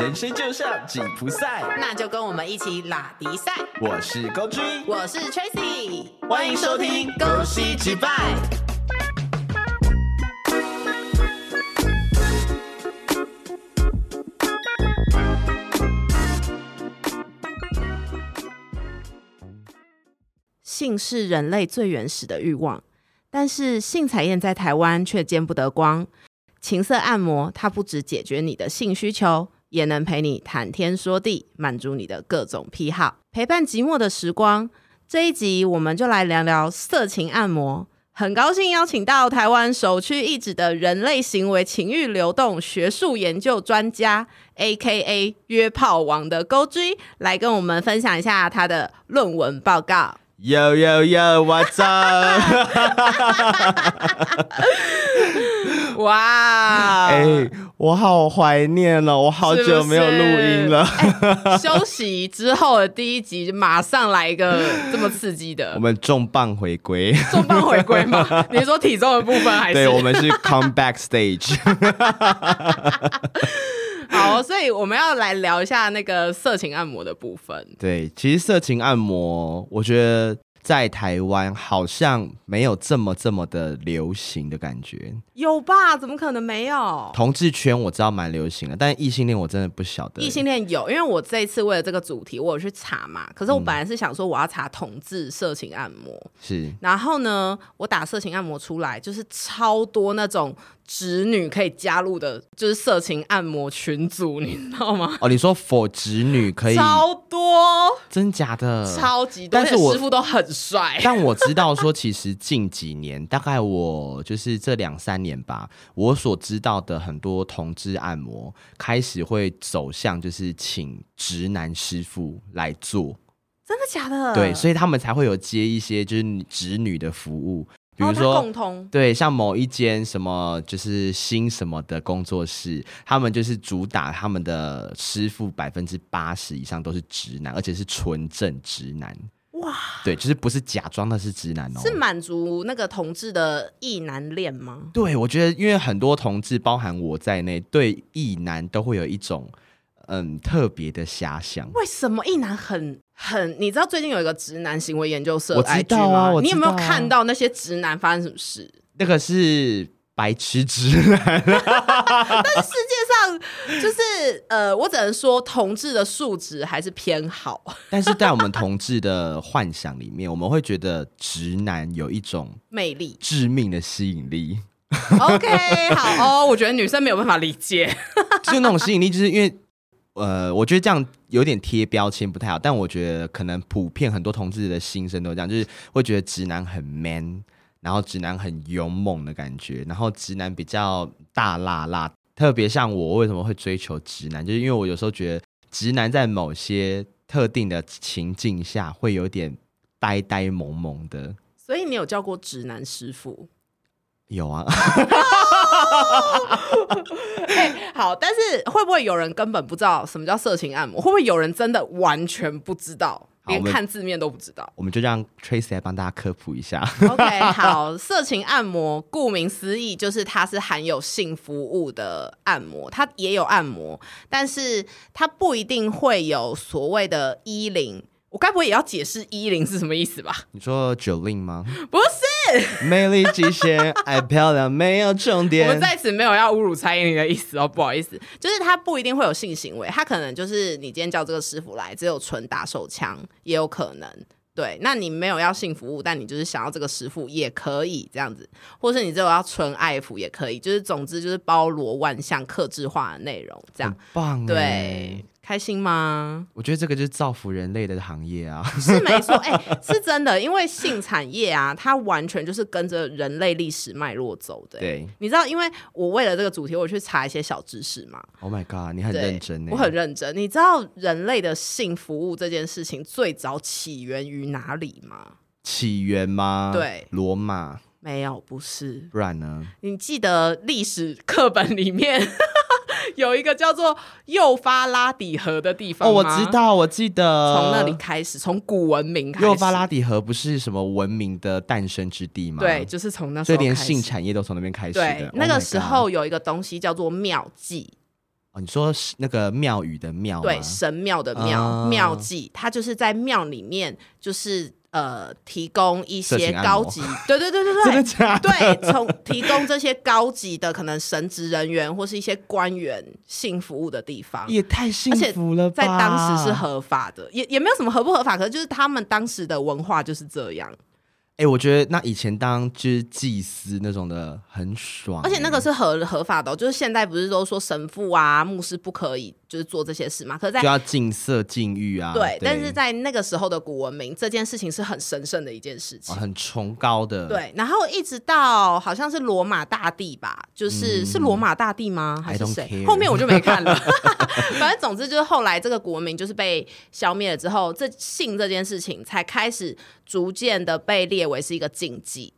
人生就像紧箍赛，那就跟我们一起拉迪赛。我是高君，我是 Tracy，欢迎收听《恭喜击败》。性是人类最原始的欲望，但是性彩燕在台湾却见不得光。情色按摩，它不只解决你的性需求，也能陪你谈天说地，满足你的各种癖好，陪伴寂寞的时光。这一集我们就来聊聊色情按摩。很高兴邀请到台湾首屈一指的人类行为情欲流动学术研究专家，A.K.A. 约炮王的勾 G，来跟我们分享一下他的论文报告。Yo yo yo，What's up？哇！哎，我好怀念哦，我好久没有录音了。哎休息之后的第一集，马上来一个这么刺激的我们重磅回归，重磅回归吗？你说体重的部分还是？对，我们是 comeback stage。好，所以我们要来聊一下那个色情按摩的部分。对，其实色情按摩，我觉得在台湾好像没有这么这么的流行的感觉。有吧？怎么可能没有？同志圈我知道蛮流行的，但异性恋我真的不晓得。异性恋有，因为我这一次为了这个主题，我有去查嘛。可是我本来是想说我要查同志色情按摩，是然后呢，我打色情按摩出来，就是超多那种直女可以加入的，就是色情按摩群组，你知道吗？哦，你说否直女可以？超多，真假的？超级多，但是我师傅都很帅。但我知道说，其实近几年，大概我就是这两三年吧，我所知道的很多同志按摩开始会走向就是请直男师傅来做，真的假的？对，所以他们才会有接一些就是直女的服务，比如说。共通对，像某一间什么就是新什么的工作室，他们就是主打他们的师傅百分之八十以上都是直男，而且是纯正直男。哇，对，就是不是假装的是直男哦。是满足那个同志的异男恋吗？对，我觉得因为很多同志，包含我在内，对异男都会有一种嗯特别的遐想。为什么异男很很？你知道最近有一个直男行为研究社我知 IG 道啊你有没有看到那些直男发生什么事？那个是白痴直男，但是世界上就是呃，我只能说同志的素质还是偏好。但是在我们同志的幻想里面，我们会觉得直男有一种魅力致命的吸引力，，OK，好哦，我觉得女生没有办法理解。就那种吸引力，就是因为。呃，我觉得这样有点贴标签不太好，但我觉得可能普遍很多同志的心声都这样，就是会觉得直男很 man，然后直男很勇猛的感觉，然后直男比较大辣辣。特别像我为什么会追求直男，就是因为我有时候觉得直男在某些特定的情境下会有点呆呆萌萌的。所以你有叫过直男师傅？有啊，好，但是会不会有人根本不知道什么叫色情按摩？会不会有人真的完全不知道，连看字面都不知道我们就让 Tracy 来帮大家科普一下。？OK，好，色情按摩顾名思义就是它是含有性服务的按摩，它也有按摩，但是它不一定会有所谓的衣领。我该不会也要解释衣领是什么意思吧？你说 Jolin 吗？不是，魅力极限，爱漂亮没有终我点。们在此没有要侮辱蔡依林的意思哦，不好意思，就是他不一定会有性行为，他可能就是你今天叫这个师傅来，只有纯打手枪也有可能。对，那你没有要性服务，但你就是想要这个师傅也可以这样子，或是你只有要纯爱抚也可以，就是总之就是包罗万象、克制化的内容这样。棒，对，，开心吗？我觉得这个就是造福人类的行业啊。是没错，哎、是真的，因为性产业啊，它完全就是跟着人类历史脉络走的、对你知道，因为我为了这个主题，我去查一些小知识嘛。，Oh my god，你很认真呢。我很认真。你知道人类的性服务这件事情最早起源于哪里吗？起源吗？对罗马，没有，不是。不然呢？你记得历史课本里面有一个叫做幼发拉底河的地方哦，我知。道，我记得从那里开始，从古文明开始，幼发拉底河不是什么文明的诞生之地吗？对，，就是从那时所以连性产业都从那边开始的对。，Oh 那个时候有一个东西叫做妙计，哦，你说是那个庙宇的庙？对，神庙的庙、哦庙祭，它就是在庙里面，就是呃，提供一些高级，对对对对 真的对。假的？对，从提供这些高级的可能神职人员或是一些官员性服务的地方，也太幸福了吧！在当时是合法的，也也没有什么合不合法，可是就是他们当时的文化就是这样，哎、我觉得那以前当就是祭司那种的很爽，而且那个是合合法的哦、就是现在不是都说神父啊、牧师不可以就是做这些事嘛？可是在就要禁色禁欲啊。对，但是在那个时候的古文明，这件事情是很神圣的一件事情哦。很崇高的。，对，然后一直到好像是罗马大帝吧，就是、是罗马大帝吗？还是谁？后面我就没看了。反正总之就是后来这个古文明就是被消灭了之后，这性这件事情才开始逐渐的被列为是一个禁忌。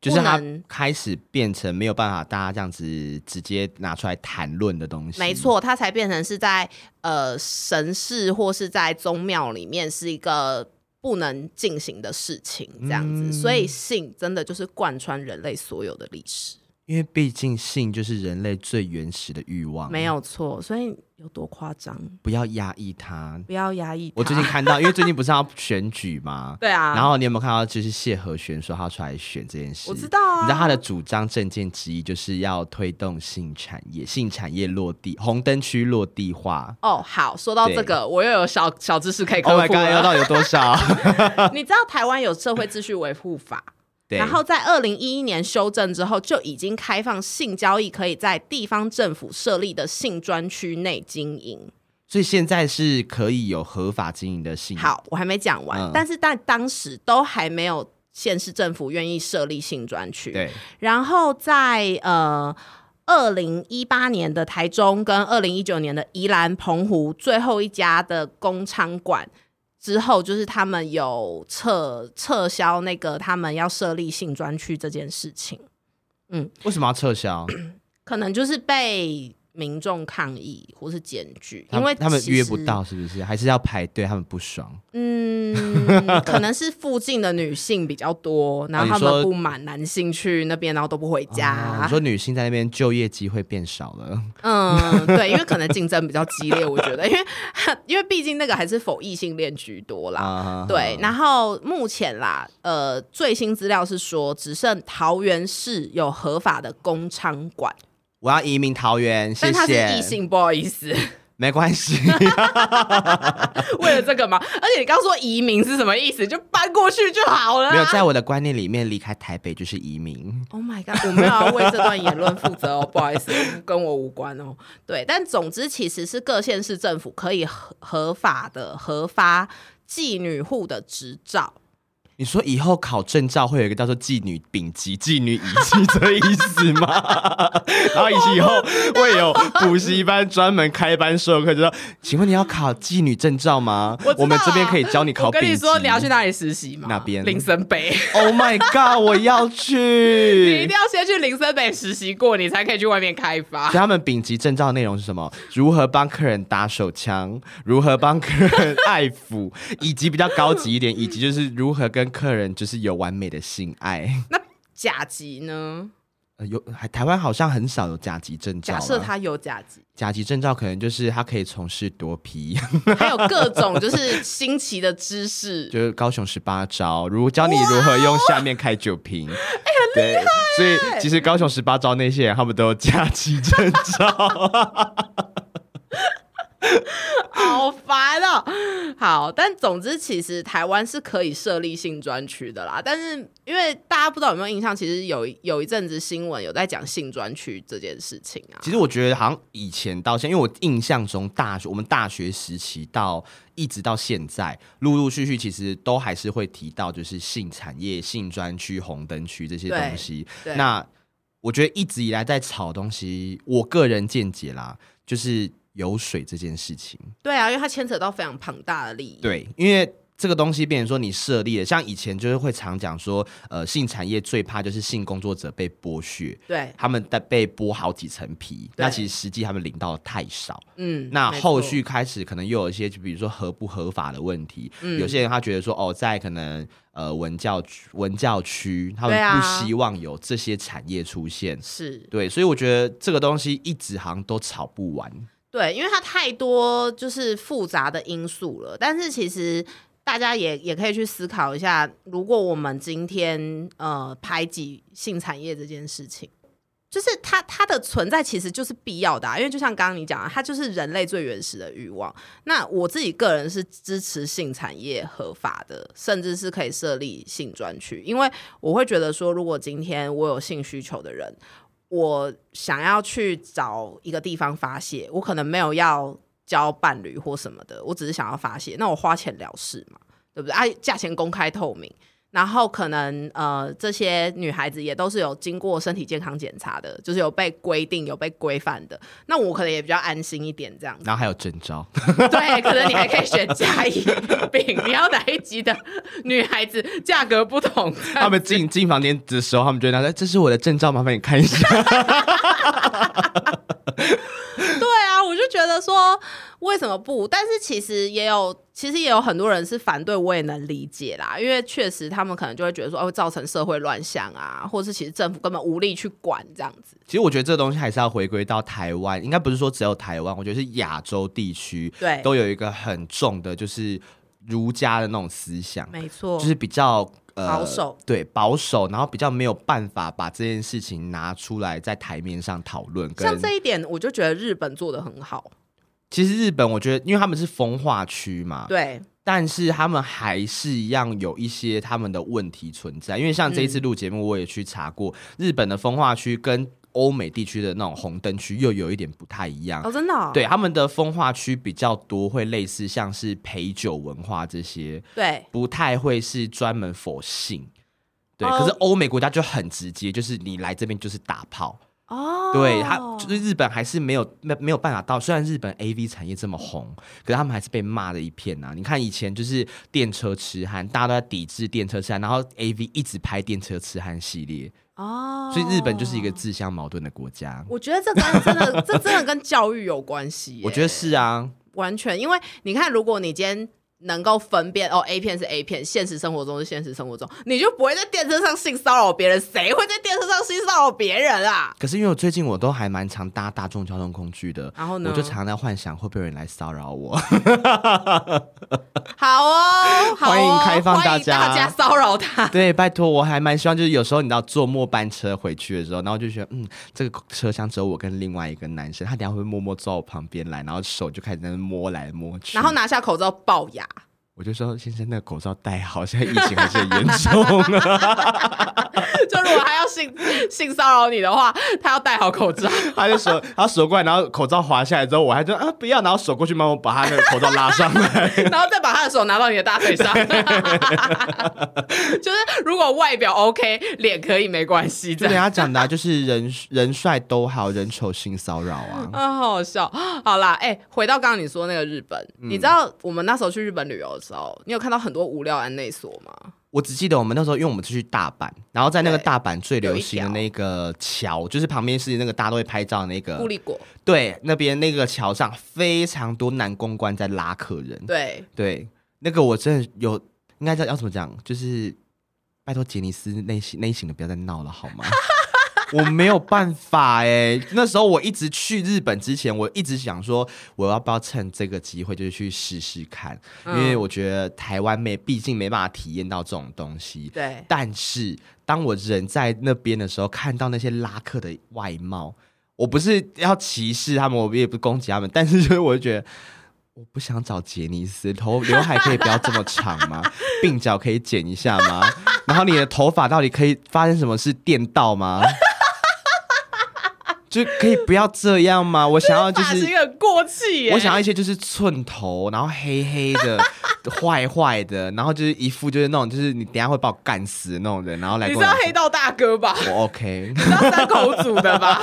就是它开始变成没有办法大家这样子直接拿出来谈论的东西。没，错，它才变成是在呃神事或是在宗庙里面是一个不能进行的事情，这样子。嗯所以性真的就是贯穿人类所有的历史，因为毕竟性就是人类最原始的欲望，没有错。所以有多夸张？不要压抑它。不要压抑。我最近看到，因为最近不是要选举吗？对啊，然后你有没有看到，就是谢和弦说他要出来选这件事？我知道啊，你知道他的主张政见之一就是要推动性产业，性产业落地，红灯区落地化。哦，好，说到这个，我又有小小知识可以科 Oh my god！要。到有多少？你知道台湾有社会秩序维护法，对，然后在二零一一年修正之后，就已经开放性交易可以在地方政府设立的性专区内经营。所以现在是可以有合法经营的性。，好，我还没讲完，嗯但是在当时都还没有县市政府愿意设立性专区。对，然后在呃。二零一八年的台中跟二零一九年的宜兰、澎湖最后一家的工厂馆之后，就是他们有撤撤销那个他们要设立性专区这件事情，嗯为什么要撤销？可能就是被民众抗议或是检举，因为他们约不到，是不是？还是要排队？他们不爽。嗯，可能是 附近的女性比较多，然后他们不满男性去那边，然后都不回家。哦你说女性在那边就业机会变少了，嗯，对，因为可能竞争比较激烈，我觉得，因为因为毕竟那个还是否异性恋居多啦。啊对，然后目前啦，呃，最新资料是说，只剩桃园市有合法的工商馆，我要移民桃园，谢但他是异谢。性，不好意思，没关系，为了这个嘛。而且你刚说移民是什么意思？就搬过去就好了、啊。没有在我的观念里面，离开台北就是移民。Oh my god！我没有要为这段言论负责哦，不好意思，跟我无关哦。对，但总之其实是各县市政府可以合合法的核发妓女户的执照。你说以后考证照会有一个叫做妓女丙级、妓女乙级的意思吗？然后以及以后会有补习班专门开班授课，就说，请问你要考妓女证照吗？我们这边可以教你考丙级。我跟你说，你要去哪里实习吗？那边林森北。？Oh my god！我要去 你一定。要先去林森北实习过，你才可以去外面开发所以。他们丙级证照内容是什么？如何帮客人打手枪，如何帮客人爱抚，以及比较高级一点，以及就是如何跟客人就是有完美的性爱。那甲级呢？呃，有还台湾好像很少有甲级证照。假设他有甲级，甲级证照可能就是他可以从事多皮，还有各种就是新奇的知识。就是高雄十八招，如教你如何用下面开酒瓶。哎、很厉害。所以其实高雄十八招那些人，他们都有甲级证照。好烦哦。好，但总之，其实台湾是可以设立性专区的啦。但是因为大家不知道有没有印象，其实有有一阵子新闻有在讲性专区这件事情啊。其实我觉得好像以前到现在，因为我印象中大学我们大学时期到一直到现在，陆陆续续其实都还是会提到就是性产业、性专区、红灯区这些东西。那我觉得一直以来在炒东西，我个人见解啦，就是油水这件事情。对啊，因为它牵扯到非常庞大的利益。对，因为这个东西变成说你设立了，像以前就是会常讲说，呃，性产业最怕就是性工作者被剥削。对，他们在被剥好几层皮，对那其实实际他们领到的太少。嗯，那后续开始可能又有一些，就比如说合不合法的问题。嗯有些人他觉得说，哦，在可能呃文教区文教区，他们不希望有这些产业出现。是对，所以我觉得这个东西一直好像都吵不完。对，因为它太多就是复杂的因素了。但是其实大家也也可以去思考一下，如果我们今天呃排挤性产业这件事情。就是它它的存在其实就是必要的啊，因为就像刚刚你讲的，它就是人类最原始的欲望。那我自己个人是支持性产业合法的，甚至是可以设立性专区，因为我会觉得说，如果今天我有性需求的人，我想要去找一个地方发泄，我可能没有要交伴侣或什么的，我只是想要发泄，那我花钱了事嘛，对不对？啊，价钱公开透明。然后可能呃，这些女孩子也都是有经过身体健康检查的，就是有被规定、有被规范的。那我可能也比较安心一点，这样子。然后还有证照，对，可能你还可以选甲乙丙，你要哪一级的女孩子，价格不同。他们进进房间的时候，他们觉得这是我的证照，麻烦你看一下。对啊，我就觉得说为什么不？但是其实也有，其实也有很多人是反对，我也能理解啦。因为确实他们可能就会觉得说，哦造成社会乱象啊，或是其实政府根本无力去管这样子。其实我觉得这东西还是要回归到台湾，应该不是说只有台湾，我觉得是亚洲地区对都有一个很重的，就是儒家的那种思想，没错，就是比较。保守对保守，然后比较没有办法把这件事情拿出来在台面上讨论。像这一点，我就觉得日本做的很好。其实日本，我觉得因为他们是风化区嘛，对，但是他们还是一样有一些他们的问题存在。因为像这一次录节目，我也去查过日本的风化区跟。欧美地区的那种红灯区又有一点不太一样哦，真的。对，他们的风化区比较多，会类似像是陪酒文化这些，对，不太会是专门否性。对，可是欧美国家就很直接，就是你来这边就是打炮哦。对他，就是日本还是没有没没有办法到。虽然日本 A V 产业这么红，可是他们还是被骂的一片呐。你看以前就是电车痴汉，大家都在抵制电车痴汉，然后 A V 一直拍电车痴汉系列。哦，所以日本就是一个自相矛盾的国家。我觉得这跟真的，这真的跟教育有关系。我觉得是啊，完全，因为你看，如果你今天。能够分辨哦，A 片是 A 片，现实生活中是现实生活中，你就不会在电车上性骚扰别人。谁会在电车上性骚扰别人啊？可是因为我最近我都还蛮常搭大众交通工具的，然后呢，我就常在幻想会不会有人来骚扰我。好哦，欢迎开放大家，大家骚扰他。对，拜托，我还蛮希望，就是有时候你知道坐末班车回去的时候，然后就觉得，嗯，这个车厢只有我跟另外一个男生，他等下会默默坐我旁边来，然后手就开始在那摸来摸去，然后拿下口罩龅牙。我就说，先生，那个口罩戴好，现在疫情还是很严重。就如果他要性性骚扰你的话，他要戴好口罩。他就手，他手过来，然后口罩滑下来之后，我还说啊不要，然后手过去帮我把他那个口罩拉上来，然后再把他的手拿到你的大腿上。就是如果外表 OK，脸可以没关系。就人家讲的，就是人人帅都好，人丑性骚扰啊。啊，好好笑。好啦，哎，回到刚刚你说那个日本，你知道我们那时候去日本旅游的时候。你有看到很多无聊安内所吗？我只记得我们那时候，因为我们是去大阪，然后在那个大阪最流行的那个桥，就是旁边是那个大家都会拍照的那个布利果。对，那边那个桥上非常多男公关在拉客人。对对，那个我真的有，应该叫要怎么讲？就是拜托杰尼斯内型内型的不要再闹了好吗？我没有办法哎，那时候我一直去日本之前，我一直想说，我要不要趁这个机会就是去试试看，因为我觉得台湾没，毕竟没办法体验到这种东西。对。但是当我人在那边的时候，看到那些拉客的外貌，我不是要歧视他们，我也不攻击他们，但是就是我就觉得，我不想找杰尼斯，头刘海可以不要这么长吗？鬓角可以剪一下吗？然后你的头发到底可以发生什么事电到吗？就可以不要这样吗？我想要就是很过气，我想要一些就是寸头，然后黑黑的、坏坏的，然后就是一副就是那种就是你等下会把我干死的那种人，然后来。你知道黑道大哥吧？我 OK。你知道三口组的吧？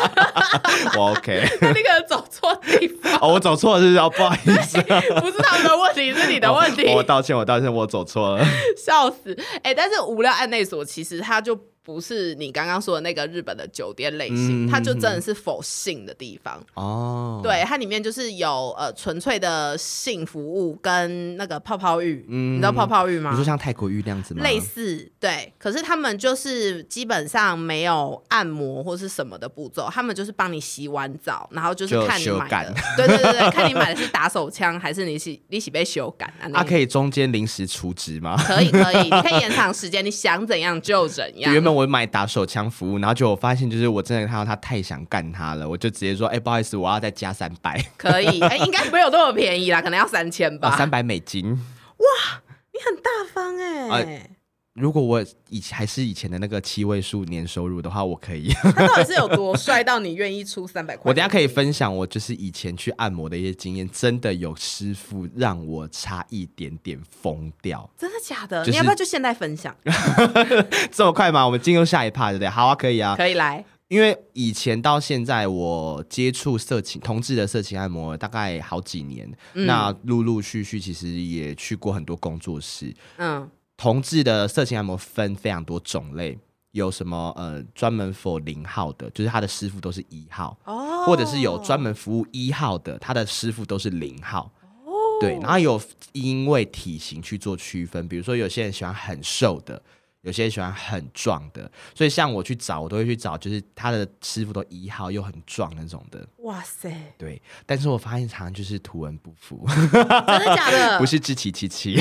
我 OK。那个人走错地方。哦，我走错了，是要不好意思，不是他们的问题，是你的问题。我道歉，我道歉，我走错了。笑死！哎，但是无聊案内所其实他就。不是你刚刚说的那个日本的酒店类型，嗯它就真的是否性的地方。哦，，对，它里面就是有呃纯粹的性服务跟那个泡泡浴，嗯你知道泡泡浴吗？你说像泰国浴那样子吗？类似，对，可是他们就是基本上没有按摩或是什么的步骤，他们就是帮你洗完澡，然后就是看你买的，对对对对，看你买的是打手枪还是你洗 你洗被修改啊？啊，可以，以中间临时除职吗？可以可以，你可以延长时间，你想怎样就怎样。原本我买打手枪服务，然后就我发现，就是我真的看到他太想干他了，我就直接说，哎、不好意思，我要再加三百，可以，哎、应该没有这么便宜啦，可能要三千吧。哦，三百美金。哇你很大方哎、呃如果我以前还是以前的那个七位数年收入的话，我可以。他到底是有多帅到你愿意出三百块？我等下可以分享我就是以前去按摩的一些经验，真的有师傅让我差一点点疯掉。真的假的？就是你要不要就现在分享？这么快吗？我们进入下一趴，对不对？好啊，可以啊。可以来，因为以前到现在，我接触色情同志的色情按摩大概好几年，嗯那陆陆续续其实也去过很多工作室。嗯，同志的色情按摩分非常多种类，有什么呃专门 for 零号的，就是他的师傅都是一号，哦，或者是有专门服务一号的，他的师傅都是零号。哦对，然后有因为体型去做区分，比如说有些人喜欢很瘦的，有些人喜欢很壮的，所以像我去找，我都会去找，就是他的师傅都一号又很壮那种的。哇塞，对，但是我发现常常就是图文不符，真的假的？不是志奇七七，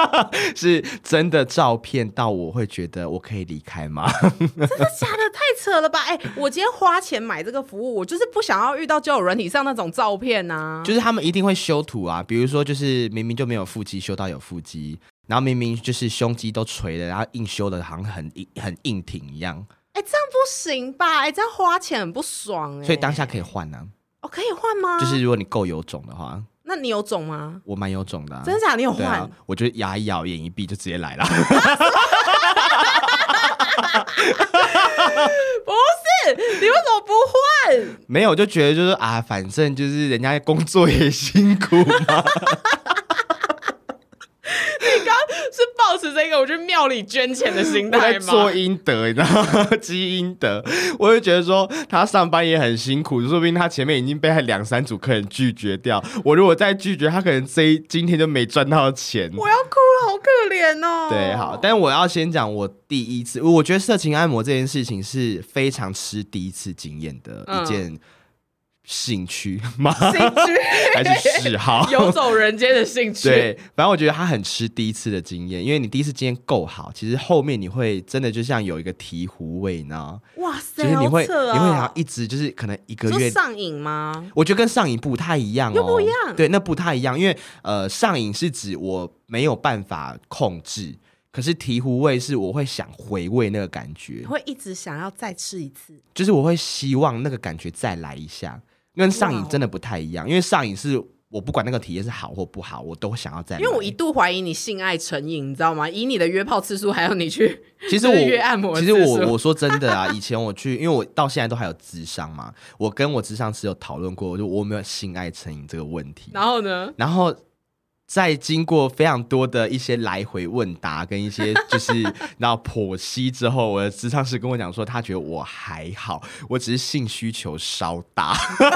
是真的照片到我会觉得我可以离开吗？真的假的？太扯了吧！哎、我今天花钱买这个服务，我就是不想要遇到交友软体上那种照片呐、就是他们一定会修图啊，比如说就是明明就没有腹肌，修到有腹肌。然后明明就是胸肌都垂了，然后硬修的好像很硬很硬挺一样，哎、这样不行吧？哎、这样花钱很不爽哎、所以当下可以换啊。哦，可以换吗？就是如果你够有种的话，那你有种吗？我蛮有种的、啊。真的假的？你有换？我就牙一咬，眼一闭就直接来了。不是，你为什么不换？没有，就觉得就是啊，反正就是人家工作也辛苦嘛。是抱持这个我去庙里捐钱的心态做吗？阴德，你知道吗？积阴德，我就觉得说他上班也很辛苦，说不定他前面已经被他两三组客人拒绝掉。我如果再拒绝他，可能这一今天就没赚到钱。我要哭了，好可怜哦。对，好，但我要先讲我第一次，我觉得色情按摩这件事情是非常吃第一次经验的嗯一件兴趣 吗？兴趣 还是嗜好？游走人间的兴趣。对，反正我觉得他很吃第一次的经验，因为你第一次经验够好，其实后面你会真的就像有一个醍醐味呢，哇塞，就是你会、你会想要一直就是可能一个月。上瘾吗？我觉得跟上瘾不太一样哦，又不一样对，那不太一样，因为呃，上瘾是指我没有办法控制，可是醍醐味是我会想回味那个感觉你，会一直想要再吃一次。就是我会希望那个感觉再来一下，跟上瘾真的不太一样，因为上瘾是我不管那个体验是好或不好，我都想要再来。因为我一度怀疑你性爱成瘾，你知道吗？以你的约炮次数，还有你去 其实我 约按摩的其实我我说真的啊，以前我去，因为我到现在都还有智商嘛，我跟我智商是有讨论过，就我有没有性爱成瘾这个问题。然后呢？然后在经过非常多的一些来回问答跟一些 就是然后剖析之后，我的智商师跟我讲说，他觉得我还好，我只是性需求稍大。讲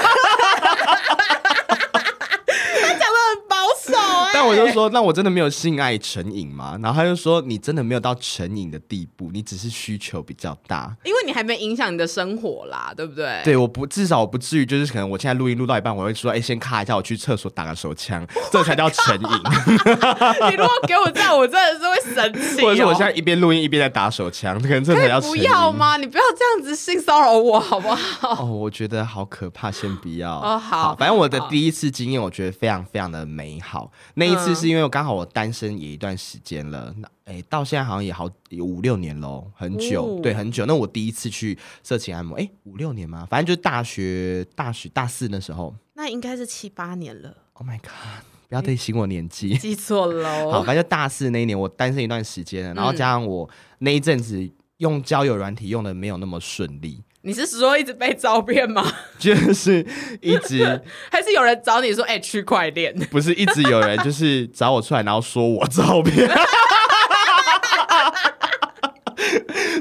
的很保守哎、但我就说，那我真的没有性爱成瘾吗？然后他就说，你真的没有到成瘾的地步，你只是需求比较大。因为你还没影响你的生活啦，对不对？对，我不至少我不至于就是可能我现在录音录到一半，我会说，哎、先咔一下，我去厕所打个手枪，这才叫成瘾。你如果给我这样，我真的是会生气、哦。或者是我现在一边录音一边在打手枪，可能这才叫成不。要吗？你不要这样子性骚扰我好不好？哦，我觉得好可怕，先不要。哦好反正我的第一次经验，我觉得非常非常的美好。那一次嗯是因为我刚好我单身也一段时间了，那哎、到现在好像也好有五六年喽，很久，哦对，很久。那我第一次去色情按摩，哎、五六年吗？反正就是大学大学大四那时候。那应该是七八年了，Oh my god！不要提醒我年纪。记错喽。好，反正就大四那一年，我单身一段时间了，然后嗯加上我那一阵子用交友软体用的没有那么顺利，你是说一直被招骗吗？就是一直 还是有人找你说，哎、区块链？不是一直有人就是找我出来，然后说我照片。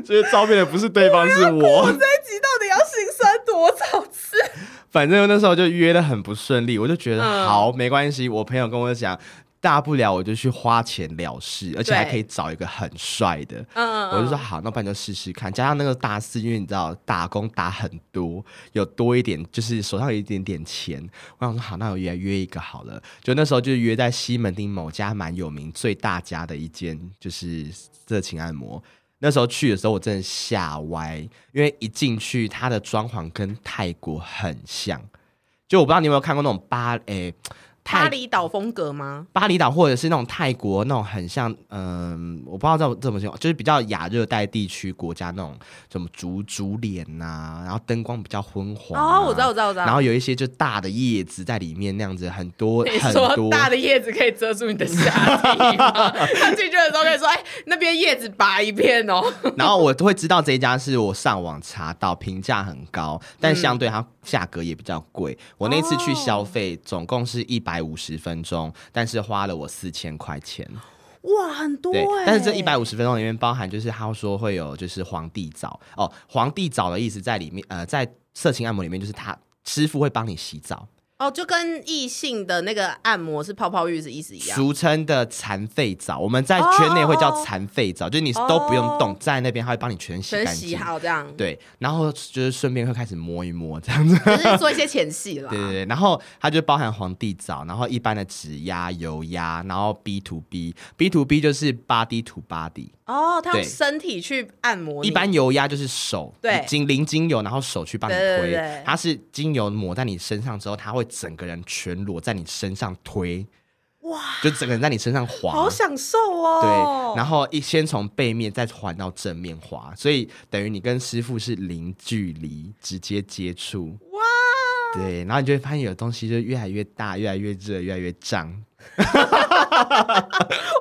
所以照片的不是对方，是我。这一集到底要心酸多少次？反正那时候就约的很不顺利，我就觉得、嗯好没关系。我朋友跟我讲，大不了我就去花钱了事，而且还可以找一个很帅的。嗯，我就说好，那不然就试试看。加上那个大四，因为你知道打工打很多，有多一点，就是手上有一点点钱。我想说好，那我约约一个好了。就那时候就约在西门町某家蛮有名、最大家的一间，就是色情按摩。那时候去的时候，我真的吓歪，因为一进去，它的装潢跟泰国很像。就我不知道你有没有看过那种巴诶、泰巴厘岛风格吗？巴厘岛或者是那种泰国那种很像，嗯、我不知道这怎么形容，就是比较亚热带地区国家那种什么竹竹帘呐，然后灯光比较昏黄、啊哦，我知道，我知道，我知道。然后有一些就大的叶子在里面那样子，很多 很多。说大的叶子可以遮住你的下体吗？他进去的时候可以说：“哎，那边叶子拔一片哦。然后我会知道这一家是我上网查到，评价很高，但相对它价格也比较贵。我那次去消费总共是一百五十分钟，但是花了我四千块钱。”哇，很多对哎！，但是这一百五十分钟里面包含就是他说会有就是皇帝澡哦，皇帝澡的意思在里面呃，在色情按摩里面就是他师傅会帮你洗澡，哦，就跟异性的那个按摩是泡泡浴是意思一样。俗称的残废澡，我们在圈内会叫残废澡，就是你都不用动，在那边他会帮你全洗全洗。好这样，对，然后就是顺便会开始摸一摸这样子，就是做一些前戏啦。对对对，然后它就包含皇帝澡，然后一般的指压、油压，然后 B to B，B to B 就是 body to body，哦，他用对身体去按摩你，一般油压就是手，对精淋精油，然后手去帮你推。对对它是精油抹在你身上之后，它会整个人全裸在你身上推，哇，就整个人在你身上滑。好享受哦。对，然后一先从背面再环到正面滑，所以等于你跟师傅是零距离直接接触。哇，对，然后你就会发现有东西就越来越大，越来越热，越来越胀。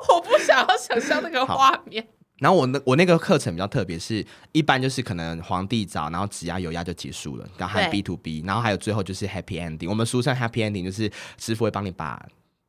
我不想要想象那个画面。然后我那我那个课程比较特别，是一般就是可能皇帝澡，然后指压油压就结束了，然后还有 B to B，然后还有最后就是 Happy Ending。我们俗称 Happy Ending，就是师傅会帮你把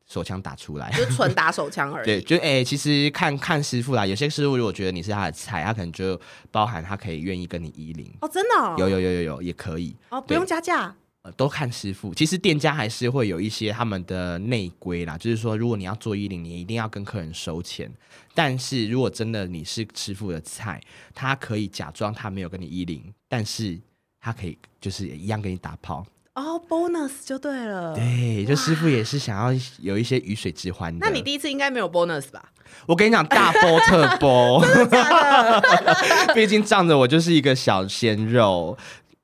手枪打出来。就是纯打手枪而已 对，已。就哎、其实看看师傅啦，有些师傅如果觉得你是他的菜，他可能就包含他可以愿意跟你依零，哦，真的哦有有有有有也可以，哦，不用加价呃，都看师傅。其实店家还是会有一些他们的内规啦，就是说，如果你要做衣领，你一定要跟客人收钱。但是如果真的你是师傅的菜，他可以假装他没有跟你衣领，但是他可以就是一样给你打炮。哦，bonus 就对了。对，就师傅也是想要有一些鱼水之欢的。那你第一次应该没有 bonus 吧？我跟你讲，大波特波，毕竟仗着我就是一个小鲜肉。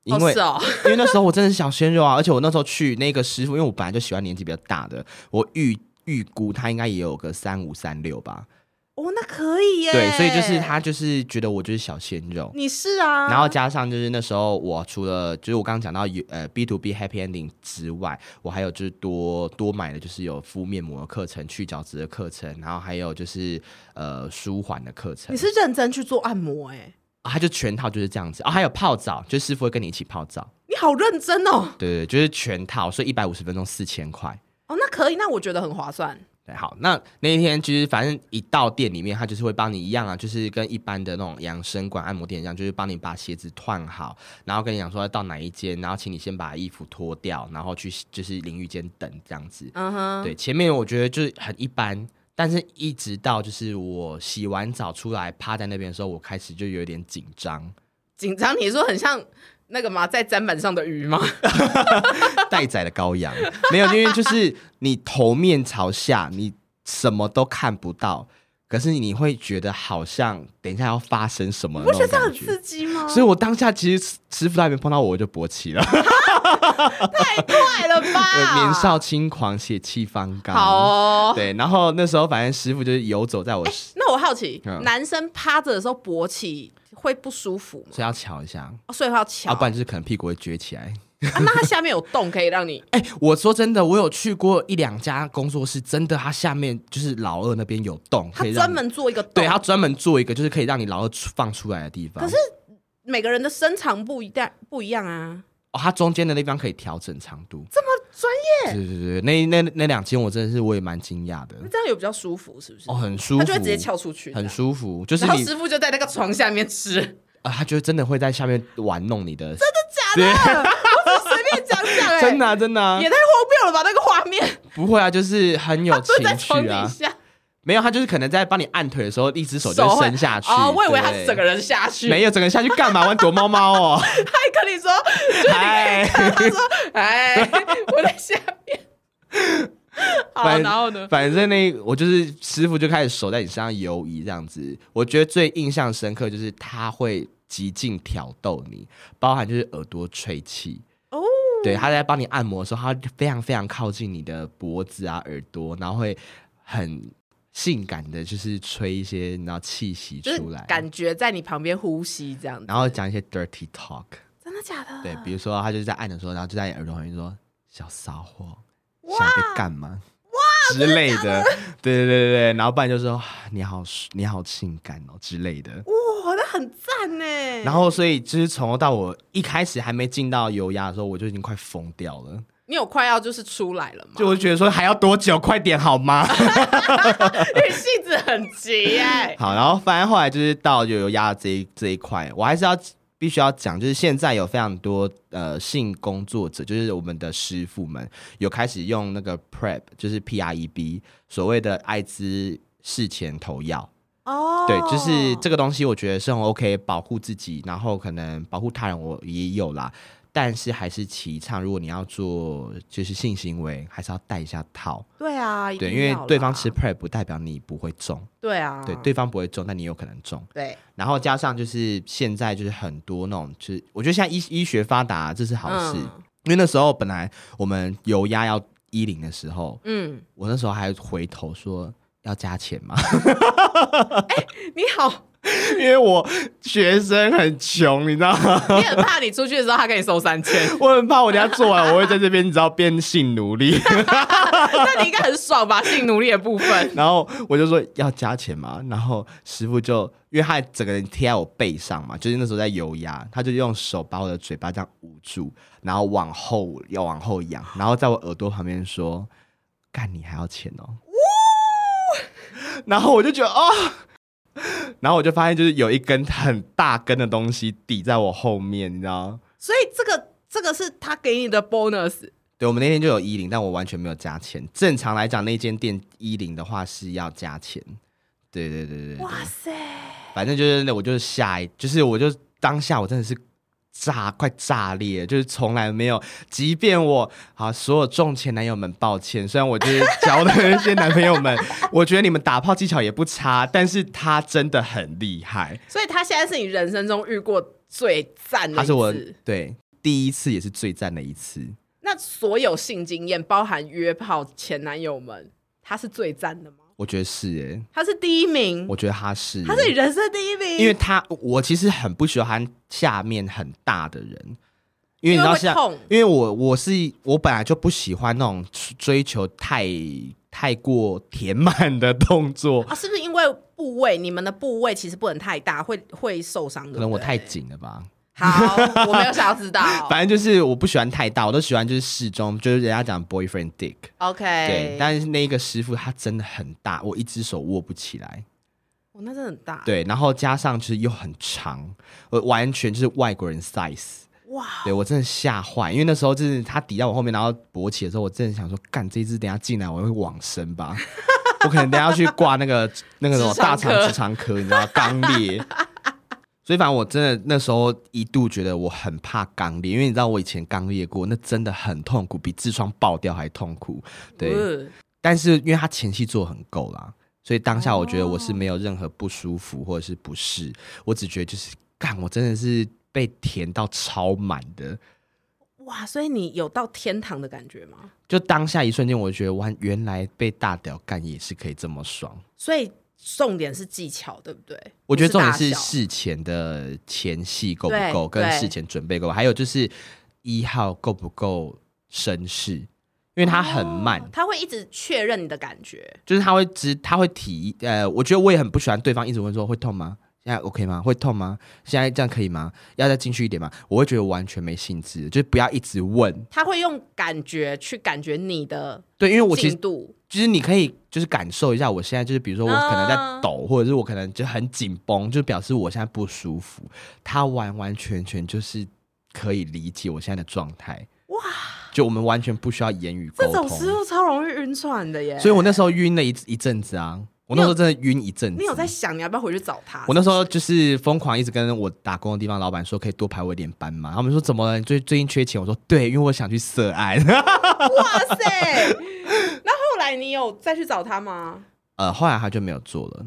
因为、哦是哦因为那时候我真的是小鲜肉啊，而且我那时候去那个师傅，因为我本来就喜欢年纪比较大的，我预预估他应该也有个三五三六吧，哦，那可以耶。对，所以就是他就是觉得我就是小鲜肉，你是啊，然后加上就是那时候我除了就是我刚刚讲到有呃 B to B Happy Ending 之外，我还有就是多多买的就是有敷面膜的课程、去角质的课程，然后还有就是呃舒缓的课程你。是认真去做按摩哎，啊，他就全套就是这样子哦，还有泡澡，就师傅会跟你一起泡澡，你好认真哦。对对，就是全套，所以一百五十分钟四千块。哦，那可以，那我觉得很划算。对，好，那那一天其实反正一到店里面，他就是会帮你一样啊，就是跟一般的那种养生馆按摩店一样，就是帮你把鞋子换好，然后跟你讲说要到哪一间，然后请你先把衣服脱掉，然后去就是淋浴间等这样子。嗯哼，对，前面我觉得就是很一般，但是一直到就是我洗完澡出来趴在那边的时候，我开始就有点紧张。紧张。你说很像那个吗？在砧板上的鱼吗？待宰的羔羊，没有，因为就是你头面朝下，你什么都看不到，可是你会觉得好像等一下要发生什么不那觉得这样很。刺激吗？所以我当下其实师傅在那边碰到我，我就勃起了。太快了吧！年少轻狂，血气方刚。好哦。对，然后那时候反正师傅就是游走在我，那我好奇，嗯男生趴着的时候勃起会不舒服吗？所以要瞧一下，哦所以会要翘。要不然就是可能屁股会撅起来。啊那它下面有洞可以让你 哎、我说真的，我有去过一两家工作室，真的，它下面就是老二那边有洞，它专门做一个洞。对，它专门做一个，就是可以让你老二放出来的地方。可是每个人的身长不一样，不一样啊。哦，它中间的地方可以调整长度。这么专业，对对对，那那那两间我真的是我也蛮惊讶的，这样有比较舒服是不是？哦，很舒服，他就会直接翘出去，很。舒服，就是你然后师傅就在那个床下面吃，啊，他就真的会在下面玩弄你的，真的假的？讲讲哎，真的啊真的啊也，太荒谬了吧？那个画面，不会啊，就是很有情趣啊。下，没有，他就是可能在帮你按腿的时候，一只手就伸下去。哦，我以为他是整个人下去，没有整个人下去干嘛？玩躲猫猫哦。他还跟你说，哎，他说，哎，我在下面。好，反然后呢？反正那我就是师傅就开始手在你身上游移这样子。我觉得最印象深刻就是他会极尽挑逗你，包含就是耳朵吹气。哦，对，他在帮你按摩的时候，他会非常非常靠近你的脖子啊、耳朵，然后会很性感的，就是吹一些然后气息出来，感觉在你旁边呼吸这样子。然后讲一些 dirty talk。真的假的？对，比如说他就是在按的时候，然后就在你耳朵旁边说“小骚货”，哇想被干嘛？哇之类的，对对对对对，然后不然就说啊你好你好性感哦之类的。哇，那很赞呢。然后所以就是从头到我一开始还没进到油压的时候，我就已经快疯掉了。你有快要就是出来了吗？就我就觉得说还要多久？快点好吗？你性子很急哎。好，然后反正后来就是到有油压这一这一块，我还是要必须要讲，就是现在有非常多呃性工作者，就是我们的师傅们有开始用那个 PrEP，就是 P R E B，所谓的艾滋事前投药。哦，对，就是这个东西，我觉得是很 OK，保护自己，然后可能保护他人，我也有啦。但是还是提倡，如果你要做就是性行为，还是要戴一下套。对啊，一对，因为对方吃 PrEP 不代表你不会中，对啊，对，对方不会中，但你有可能中。对然后加上就是现在就是很多那种，就是我觉得现在医医学发达，这是好事。嗯因为那时候本来我们油压要一零的时候，嗯，我那时候还回头说要加钱嘛，你好，因为我学生很穷，你知道吗？你很怕你出去的时候他给你收三千，我很怕我等下做完，我会在这边你知道变性奴隶，那你应该很爽吧？性奴隶的部分，然后我就说要加钱嘛，然后师傅就因为他整个人贴在我背上嘛，就是那时候在油压，他就用手把我的嘴巴这样捂住，然后往后要往后仰，然后在我耳朵旁边说：“干你还要钱哦。”然后我就觉得哦，然后我就发现就是有一根很大根的东西抵在我后面，你知道吗？所以这个这个是他给你的 bonus，对，我们那天就有一零，但我完全没有加钱。正常来讲，那间店一零的话是要加钱。对对对对对，哇塞！反正就是那我就是下一，就是我就当下我真的是炸快炸裂，就是从来没有，即便我啊所有中前男友们抱歉，虽然我就是交的那些男朋友们，我觉得你们打炮技巧也不差，但是他真的很厉害，所以他现在是你人生中遇过最赞的一他是我。对第一次也是最赞的一次。那所有性经验，包含约炮前男友们，他是最赞的吗？我觉得是诶，他是第一名，我觉得他是，他是你人生第一名，因为他我其实很不喜欢下面很大的人，因为你知道下，会痛。因为我我是我本来就不喜欢那种追求太太过填满的动作，啊，是不是因为部位？你们的部位其实不能太大，会会受伤的。可能我太紧了吧。好，我没有想要知道。反正就是我不喜欢太大，我都喜欢就是适中，就是人家讲 boyfriend dick。OK，对，但是那一个师傅他真的很大，我一只手握不起来。我那真的很大。，对，然后加上就是又很长，我完全就是外国人 size。哇，对我真的吓坏，因为那时候就是他抵在我后面，然后勃起的时候，我真的想说，干这一只等下进来我会往生吧，我可能等下要去挂那个那个什么大肠直肠科，你知道肛裂。所以反正我真的那时候一度觉得我很怕肛裂，因为你知道我以前肛裂过，那真的很痛苦，比痔疮爆掉还痛苦。对，呃但是因为他前期做很够啦，所以当下我觉得我是没有任何不舒服或者是不适，我只觉得就是干，我真的是被填到超满的。哇，所以你有到天堂的感觉吗？就当下一瞬间，我觉得哇，原来被大屌干也是可以这么爽。所以重点是技巧，对不对？我觉得重点是事前的前戏够不够，跟事前准备够还有就是一号够不够绅士，因为他很慢，哦他会一直确认你的感觉。就是他会知他会提，呃，我觉得我也很不喜欢对方一直问说会痛吗？现在 OK 吗？会痛吗？现在这样可以吗？要再进去一点吗？我会觉得完全没兴致，就是不要一直问。他会用感觉去感觉你的对，因为我其实进度。就是你可以就是感受一下，我现在就是比如说我可能在嗯抖，或者是我可能就很紧绷，就表示我现在不舒服。他完完全全就是可以理解我现在的状态。哇，就我们完全不需要言语沟这种师通。傅超容易晕船的耶。所以我那时候晕了一一阵子啊，我那时候真的晕一阵子。你有在想你要不要回去找他？我那时候就是疯狂一直跟我打工的地方老板说，可以多排我一点班嘛。他们说怎么了？最最近缺钱？我说对，因为我想去涉案。哇塞！那后来你有再去找他吗？呃，后来他就没有做了，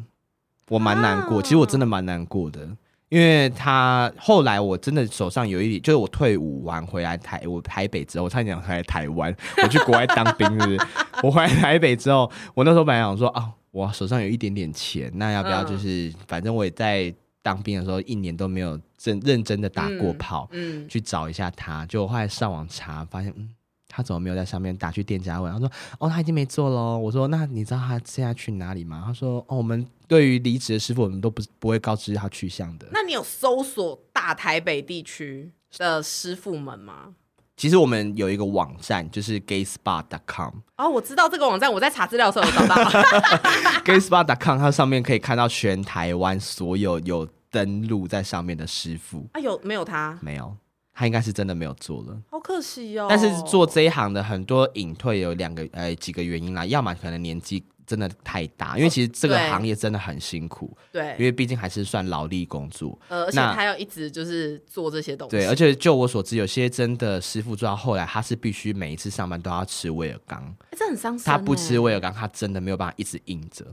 我蛮难过。啊其实我真的蛮难过的，因为他后来我真的手上有一点，就是我退伍完回来台，我台北之后，我差点讲回来台湾，我去国外当兵，是不是？我回来台北之后，我那时候本来想说，啊，我手上有一点点钱，那要不要就是，反正我也在当兵的时候一年都没有真认真的打过炮，嗯，去找一下他。就我后来上网查，发现嗯。他怎么没有在上面打去店家问？他说：“哦，他已经没做喽。”我说：“那你知道他现在去哪里吗？”他说：“哦，我们对于离职的师傅，我们都不不会告知他去向的。那你有搜索大台北地区的师傅们吗？其实我们有一个网站，就是 gayspa.com。哦，我知道这个网站，我在查资料的时候有找到。gayspa.com 它上面可以看到全台湾所有有登录在上面的师傅，啊，有没有他？没有，他应该是真的没有做了。好可惜哦。但是做这一行的很多隐退有两个呃几个原因啦，要么可能年纪真的太大，因为其实这个行业真的很辛苦，对因对，为毕竟还是算劳力工作。呃，而且那他要一直就是做这些东西。对，而且就我所知，有些真的师傅做到后来，他是必须每一次上班都要吃威尔刚，欸这很伤身。他不吃威尔刚，他真的没有办法一直硬着。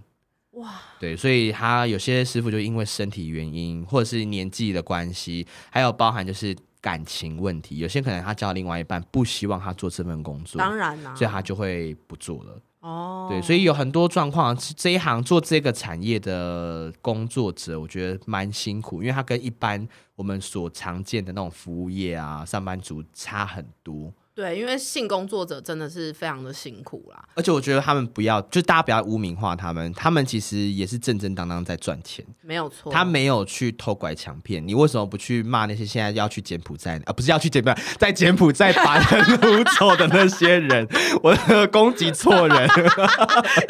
哇，对，所以他有些师傅就因为身体原因，或者是年纪的关系，还有包含就是感情问题，有些可能他叫另外一半不希望他做这份工作，当然啦、所以他就会不做了。哦，对，所以有很多状况，这一行做这个产业的工作者，我觉得蛮辛苦，因为他跟一般我们所常见的那种服务业啊、上班族差很多。对，因为性工作者真的是非常的辛苦啦。而且我觉得他们不要，就大家不要污名化他们，他们其实也是正正当当在赚钱。没有错，他没有去偷拐强骗，你为什么不去骂那些现在要去柬埔寨啊？不是要去柬埔寨，在柬埔寨把人掳走的那些人？我攻击错人，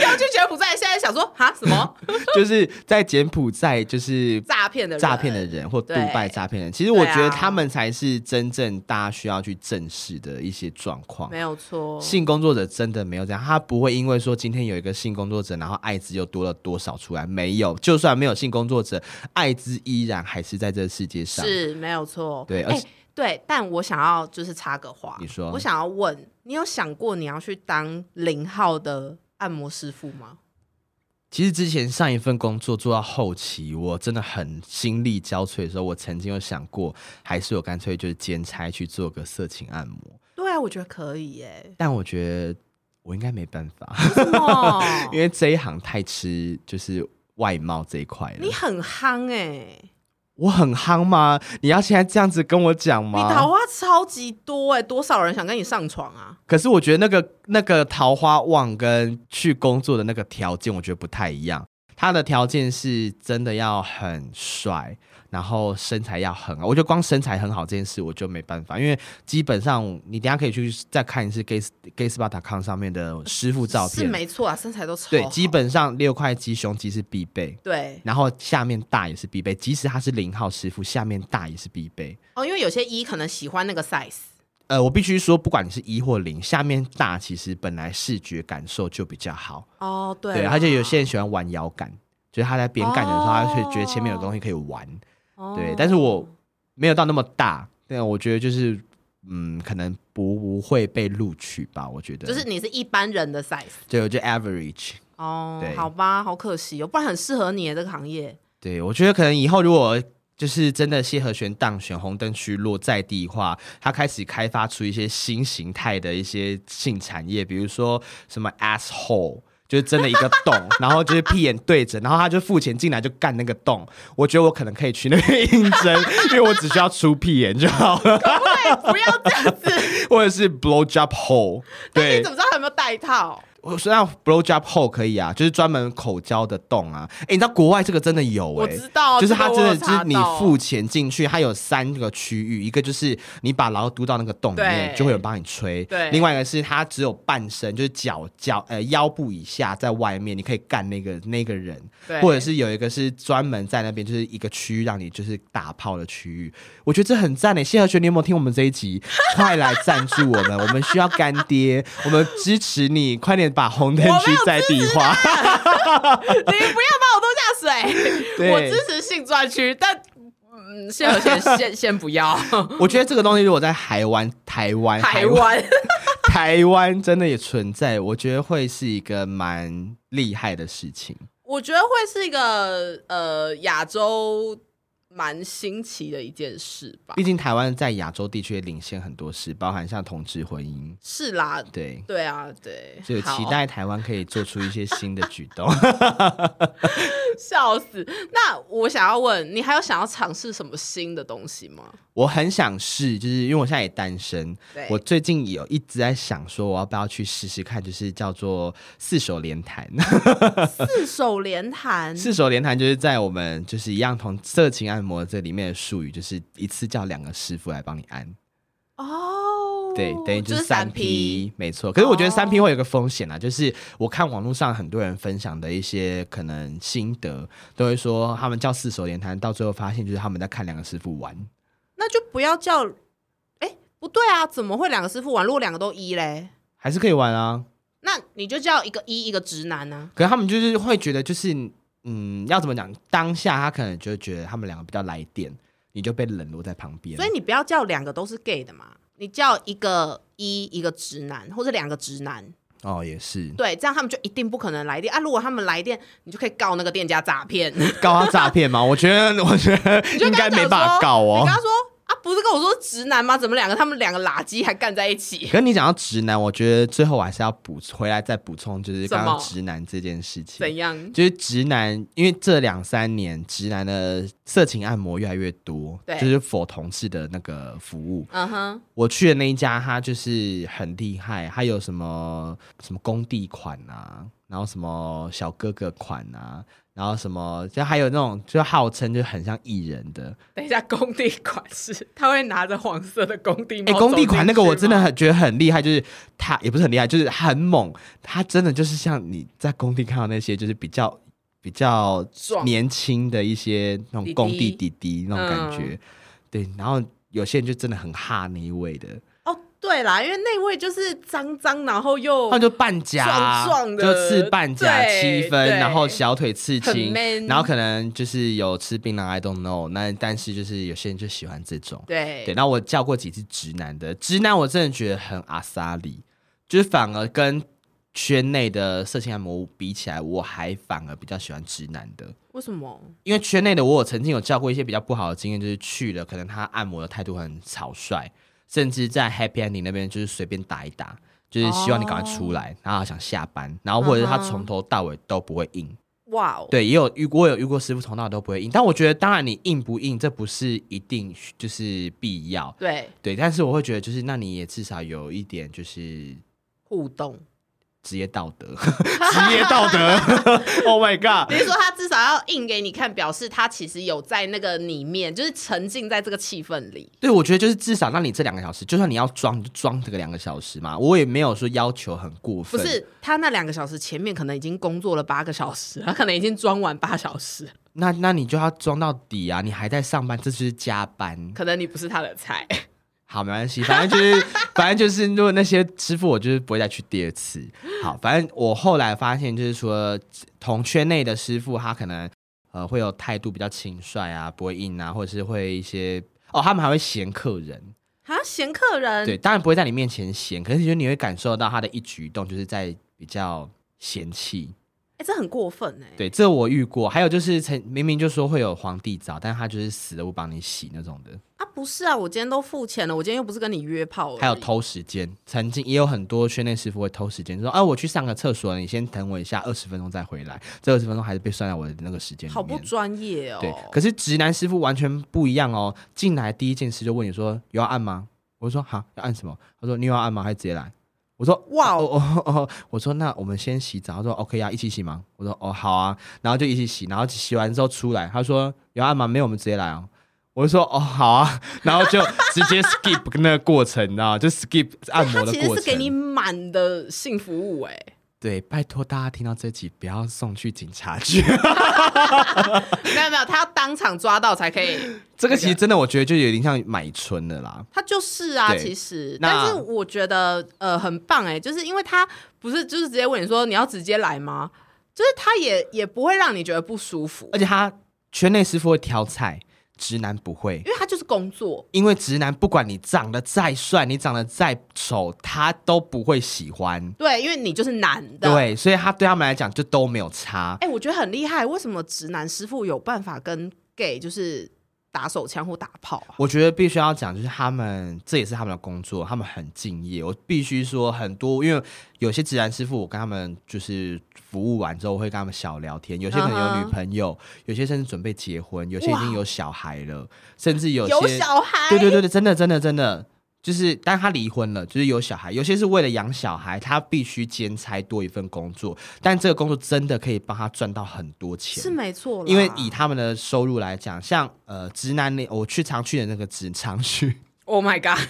要去柬埔寨，现在想说啊什么 就是在柬埔寨就是诈骗的人诈骗的人或杜拜诈骗人。其实我觉得他们才是真正大家需要去正视的一些状况。没有错，性工作者真的没有这样，他不会因为说今天有一个性工作者，然后艾滋又多了多少出来，没有。就算没有性工作者，艾滋依然还是在这个世界上。是没有错。哎、对而且对，但我想要就是插个话，你说我想要问，你有想过你要去当零号的按摩师傅吗？其实之前上一份工作做到后期，我真的很心力交瘁的时候，我曾经有想过，还是我干脆就是兼差去做个色情按摩。对啊，我觉得可以耶。但我觉得我应该没办法，因为这一行太吃就是外貌这一块了你。很夯哎、我很夯吗？你要现在这样子跟我讲吗你桃？花超级多哎、多少人想跟你上床啊？可是我觉得那个那个桃花旺跟去工作的那个条件，我觉得不太一样。他的条件是真的要很帅，然后身材要很好。我觉得光身材很好这件事，我就没办法，因为基本上你等下可以去再看一次 gay gay spa.com 上面的师傅照片是片，没错啊，身材都超对，好基本上六块肌胸肌是必备。对然后下面大也是必备，即使他是零号师傅，下面大也是必备。哦，因为有些一可能喜欢那个 size，呃，我必须说，不管你是一或零，下面大其实本来视觉感受就比较好。哦，对对，啦而且有些人喜欢玩摇杆，就是他在边干的时候，他会觉得前面有哦东西可以玩。哦对，但是我没有到那么大，但我觉得就是嗯，可能不会被录取吧。我觉得就是你是一般人的 size 对，我觉得 average。哦，好吧，好可惜哦，不然很适合你的这个行业。对，我觉得可能以后如果就是真的谢和弦当选，红灯区落在地化，他开始开发出一些新形态的一些性产业，比如说什么 asshole。就是真的一个洞，然后就是屁眼对着，然后他就付钱进来就干那个洞。我觉得我可能可以去那边应征，因为我只需要出屁眼就好了，对，不要这样子。或者是 blow job hole。对那你怎，么知道他有没有带套？我说那 blow job hole 可以啊，就是专门口交的洞啊。哎、你知道国外这个真的有哎、我知道，就是它真的就是你付钱进去，它有三个区域，一个就是你把牢嘟到那个洞里面，就会有人帮你吹；对另外一个是它只有半身，就是脚脚呃腰部以下在外面，你可以干那个那个人，对或者是有一个是专门在那边，就是一个区域让你就是打炮的区域。我觉得这很赞诶！谢和学，你有没有听我们这一集？快来赞助我们，我们需要干爹，我们支持你，快点把红灯区在地化。你不要把我拖下水。我支持性专区，但嗯，先先先先不要。我觉得这个东西如果在台湾，台湾，台湾台湾真的也存在，我觉得会是一个蛮厉害的事情。我觉得会是一个呃亚洲蛮新奇的一件事吧毕。竟台湾在亚洲地区也领先很多事，包含像同志婚姻，是啦，对，对啊，对，所以期待台湾可以做出一些新的举动。笑死。那我想要问你，还有想要尝试什么新的东西吗？我很想试，就是因为我现在也单身，对我最近有一直在想说，我要不要去试试看，就是叫做四手连弹。四手连弹，四手连弹就是在我们就是一样同色情按摩这里面的术语，就是一次叫两个师傅来帮你按。哦，对，等于就是是三 P，没错。可是我觉得三 P 会有个风险啊，就是我看网络上很多人分享的一些可能心得，都会说他们叫四手连弹，到最后发现就是他们在看两个师傅玩。那就不要叫。哎，不对啊，怎么会两个师傅玩？如果两个都一嘞，还是可以玩啊，那你就叫一个一，一个直男呢、可是他们就是会觉得就是嗯，要怎么讲？当下他可能就会觉得他们两个比较来电，你就被冷落在旁边。所以你不要叫两个都是 gay 的嘛，你叫一个一，一个直男，或者两个直男，哦，也是对，这样他们就一定不可能来电啊。如果他们来电，你就可以告那个店家诈骗。告他诈骗吗？我觉得，我觉得应该没办法告哦你跟。他说啊，不是跟我说直男吗？怎么两个他们两个垃圾还干在一起？可是你讲到直男，我觉得最后我还是要补回来再补充，就是刚刚直男这件事情。怎样？就是直男，因为这两三年直男的色情按摩越来越多，对就是否同事的那个服务。嗯哼，我去的那一家，他就是很厉害，他有什么什么工地款啊，然后什么小哥哥款啊，然后什么就还有那种就号称就很像艺人的，等一下，工地款式他会拿着黄色的工地哎、帽。工地款那个我真的很很觉得很厉害，就是他也不是很厉害，就是很猛，他真的就是像你在工地看到那些就是比较比较年轻的一些那种工地弟弟。那种感觉，嗯。对，然后有些人就真的很哈那一位的，哦，对啦，因为那位就是脏脏，然后又他就半甲，壮壮的就刺半甲七分，然后小腿刺青，然后可能就是有吃槟榔，I don't know，那但是就是有些人就喜欢这种，对对，那我叫过几次直男的，直男我真的觉得很阿萨里，就是反而跟圈内的色情按摩比起来，我还反而比较喜欢直男的。为什么？因为圈内的我有曾经有叫过一些比较不好的经验，就是去了，可能他按摩的态度很草率，甚至在 Happy Ending 那边就是随便打一打，就是希望你赶快出来，然后想下班，然后或者是他从头到尾都不会硬。哇哦，对，也有遇过，有遇过师傅从头到尾都不会硬，但我觉得当然你硬不硬，这不是一定就是必要，对，对，但是我会觉得，就是那你也至少有一点就是互动。职业道德，职业道德。oh my god！比如说，他至少要硬给你看，表示他其实有在那个里面，就是沉浸在这个气氛里。对，我觉得就是至少让你这两个小时，就算你要装，你就装这个两个小时嘛。我也没有说要求很过分，不是他那两个小时前面可能已经工作了八个小时，他可能已经装完八小时，那那你就要装到底啊！你还在上班，这就是加班。可能你不是他的菜。好，没关系，反正就是，反正就是，如果那些师傅，我就是不会再去第二次。好，反正我后来发现，就是说同圈内的师傅，他可能呃会有态度比较轻率啊，不会硬啊，或者是会一些哦，他们还会嫌客人。啊，嫌客人，对，当然不会在你面前嫌，可是就你会感受到他的一举一动，就是在比较嫌弃。哎、这很过分哎、对，这我遇过。还有就是曾明明就说会有皇帝澡，但是他就是死都不帮你洗那种的。啊，不是啊，我今天都付钱了，我今天又不是跟你约炮还有偷时间，曾经也有很多圈内师傅会偷时间，说啊我去上个厕所，你先等我一下，二十分钟再回来。这二十分钟还是被算在我的那个时间里。好不专业哦。对，可是直男师傅完全不一样哦。进来第一件事就问你说有要按吗？我说好，要按什么？他说你有要按吗？还是直接来？我说哇哦哦哦，我说那我们先洗澡。他说 OK 啊，一起洗吗？我说哦好啊，然后就一起洗，然后洗完之后出来，他说有按吗？没有，我们直接来哦。我就说哦好啊，然后就直接 skip 那个过程，你知道吗？就 skip 按摩的其实过是给你。满的性服务哎、对，拜托大家听到这集不要送去警察局。没有没有，他要当场抓到才可以。这个其实真的，我觉得就有点像买春的啦。他就是啊，其实，但是我觉得呃很棒哎、就是因为他不是就是直接问你说你要直接来吗？就是他也也不会让你觉得不舒服而，且他圈内师傅会挑菜，直男不会。因为他就是工作。因为直男不管你长得再帅，你长得再丑，他都不会喜欢。对，因为你就是男的。。对，所以他对他们来讲就都没有差。哎、我觉得很厉害，为什么直男师傅有办法跟 gay 就是打手枪或打炮啊？我觉得必须要讲，就是他们这也是他们的工作，他们很敬业。我必须说，很多因为有些直男师傅，我跟他们就是服务完之后，我会跟他们小聊天。有些可能有女朋友，有些甚至准备结婚，有些已经有小孩了，甚至有些有小孩，对对对对，真的真的真的，就是，但他离婚了，就是有小孩，有些是为了养小孩，他必须兼差多一份工作，但这个工作真的可以帮他赚到很多钱，是没错，因为以他们的收入来讲，像呃直男那我去常去的那个直常去，Oh my god，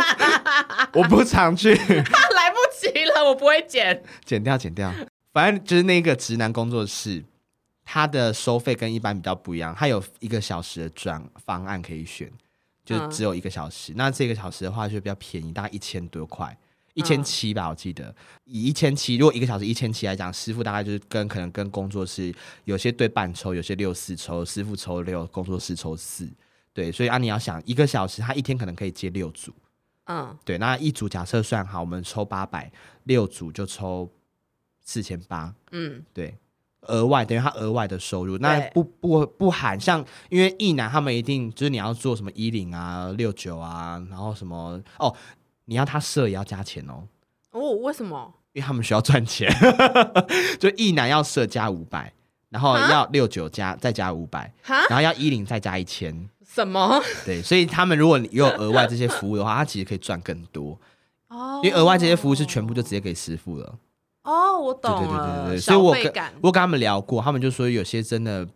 我不常去，来不及了，我不会剪。剪掉剪掉，反正就是那个直男工作室。他的收费跟一般比较不一样，他有一个小时的转方案可以选，就嗯只有一个小时。那这个小时的话就比较便宜，大概一千多块，一千七吧，我记得。以一千七，如果一个小时一千七来讲，师傅大概就是跟可能跟工作室有些对半抽，有些六四抽，师傅抽六，工作室抽四。对，所以啊，你要想一个小时，他一天可能可以接六组。嗯，对，那一组假设算好，我们抽八百，六组就抽四千八。嗯，对，额外等于他额外的收入，那不不不含像，因为艺男他们一定就是你要做什么一零啊、六九啊，然后什么哦，你要他设也要加钱哦，哦，为什么？因为他们需要赚钱，就艺男要设加五百，然后啊要六九加再加五百，哈？然后要一零再加一千，什么？对，所以他们如果你有额外这些服务的话，他其实可以赚更多，哦因为额外这些服务是全部就直接给师傅了。哦，我对对对懂了，对对，所以我跟我跟他们聊过，他们就说有些真的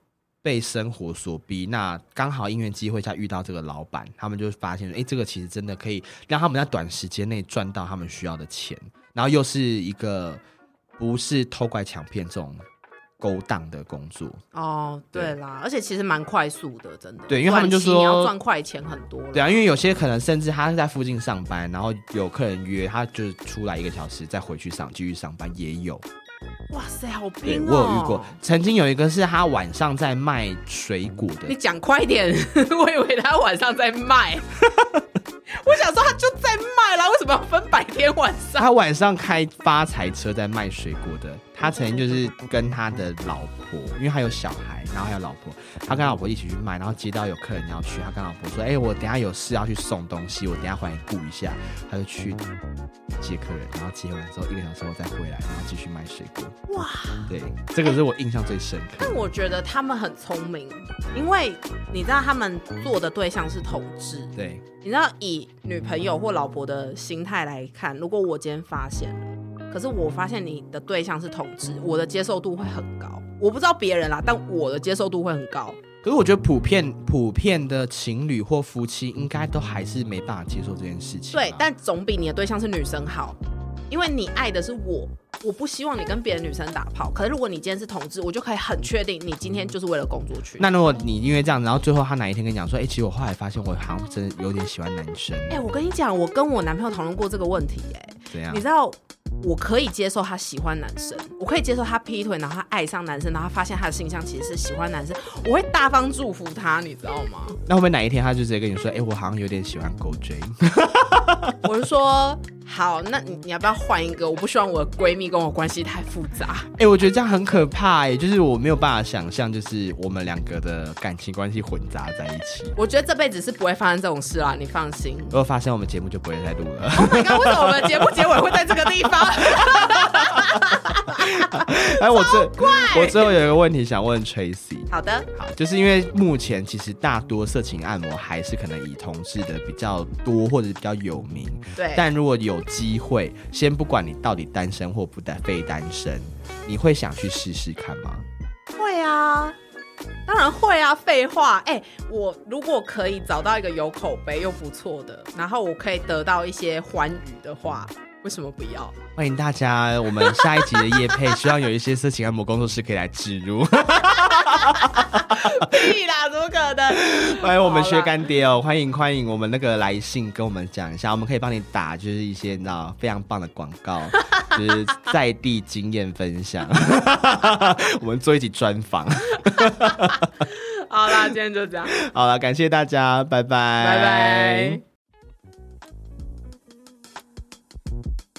被生活所逼，那刚好因缘机会下遇到这个老板，他们就发现，哎，这个其实真的可以让他们在短时间内赚到他们需要的钱，然后又是一个不是偷拐抢骗这种勾当的工作。哦，对啦，而且其实蛮快速的，真的。对因为他们就说赚快钱很多了。对啊，因为有些可能甚至他是在附近上班，然后有客人约，他就出来一个小时再回去上继续上班，也有。哇塞，好对拼哦！我有遇过，曾经有一个是他晚上在卖水果的你，讲快点，我以为他晚上在卖。我想说他就在卖啦，为什么要分白天晚上？他晚上开发财车在卖水果的。他曾经就是跟他的老婆，因为他有小孩，然后还有老婆，他跟老婆一起去卖，然后接到有客人要去，他跟老婆说：“哎、我等下有事要去送东西，我等下回来顾一下。”他就去接客人，然后接完之后一个小时后再回来，然后继续卖水果。哇！对，这个是我印象最深刻但。我觉得他们很聪明，因为你知道他们做的对象是同志。对，你知道以女朋友或老婆的心态来看，如果我今天发现了，可是我发现你的对象是同志，我的接受度会很高。我不知道别人啦，但我的接受度会很高。可是我觉得普遍普遍的情侣或夫妻应该都还是没办法接受这件事情。对，但总比你的对象是女生好，因为你爱的是我，我不希望你跟别的女生打炮。可是如果你今天是同志，我就可以很确定你今天就是为了工作去。那如果你因为这样，然后最后他哪一天跟你讲说，哎、其实我后来发现我好像真的有点喜欢男生，哎、我跟你讲，我跟我男朋友讨论过这个问题、哎，怎样你？知道，我可以接受他喜欢男生，我可以接受他劈腿，然后他爱上男生，然后他发现他的性向其实是喜欢男生，我会大方祝福他，你知道吗？那会不会哪一天他就直接跟你说，哎、我好像有点喜欢狗 J？我就说好，那你你要不要换一个？我不希望我的闺蜜跟我关系太复杂。哎、我觉得这样很可怕哎、就是我没有办法想象，就是我们两个的感情关系混杂在一起。我觉得这辈子是不会发生这种事啦，你放心。如果发生，我们节目就不会再录了。Oh my god！为什么我们的节目结尾会在这个地方？哎，我最我最后有一个问题想问 Tracy，好的，好，就是因为目前其实大多色情按摩还是可能以同志的比较多，或者是比较有名。对，但如果有机会，先不管你到底单身或不单非单身，你会想去试试看吗？会啊，当然会啊，废话，哎、我如果可以找到一个有口碑又不错的，然后我可以得到一些欢愉的话，为什么不要？欢迎大家，我们下一集的夜配，希望有一些色情按摩工作室可以来植入。屁啦，怎么可能？欢迎我们薛干爹哦，欢迎欢迎我们那个来信跟我们讲一下，我们可以帮你打就是一些你知道非常棒的广告，就是在地经验分享，我们做一集专访。好啦，今天就这样，好了，感谢大家，拜拜，拜拜。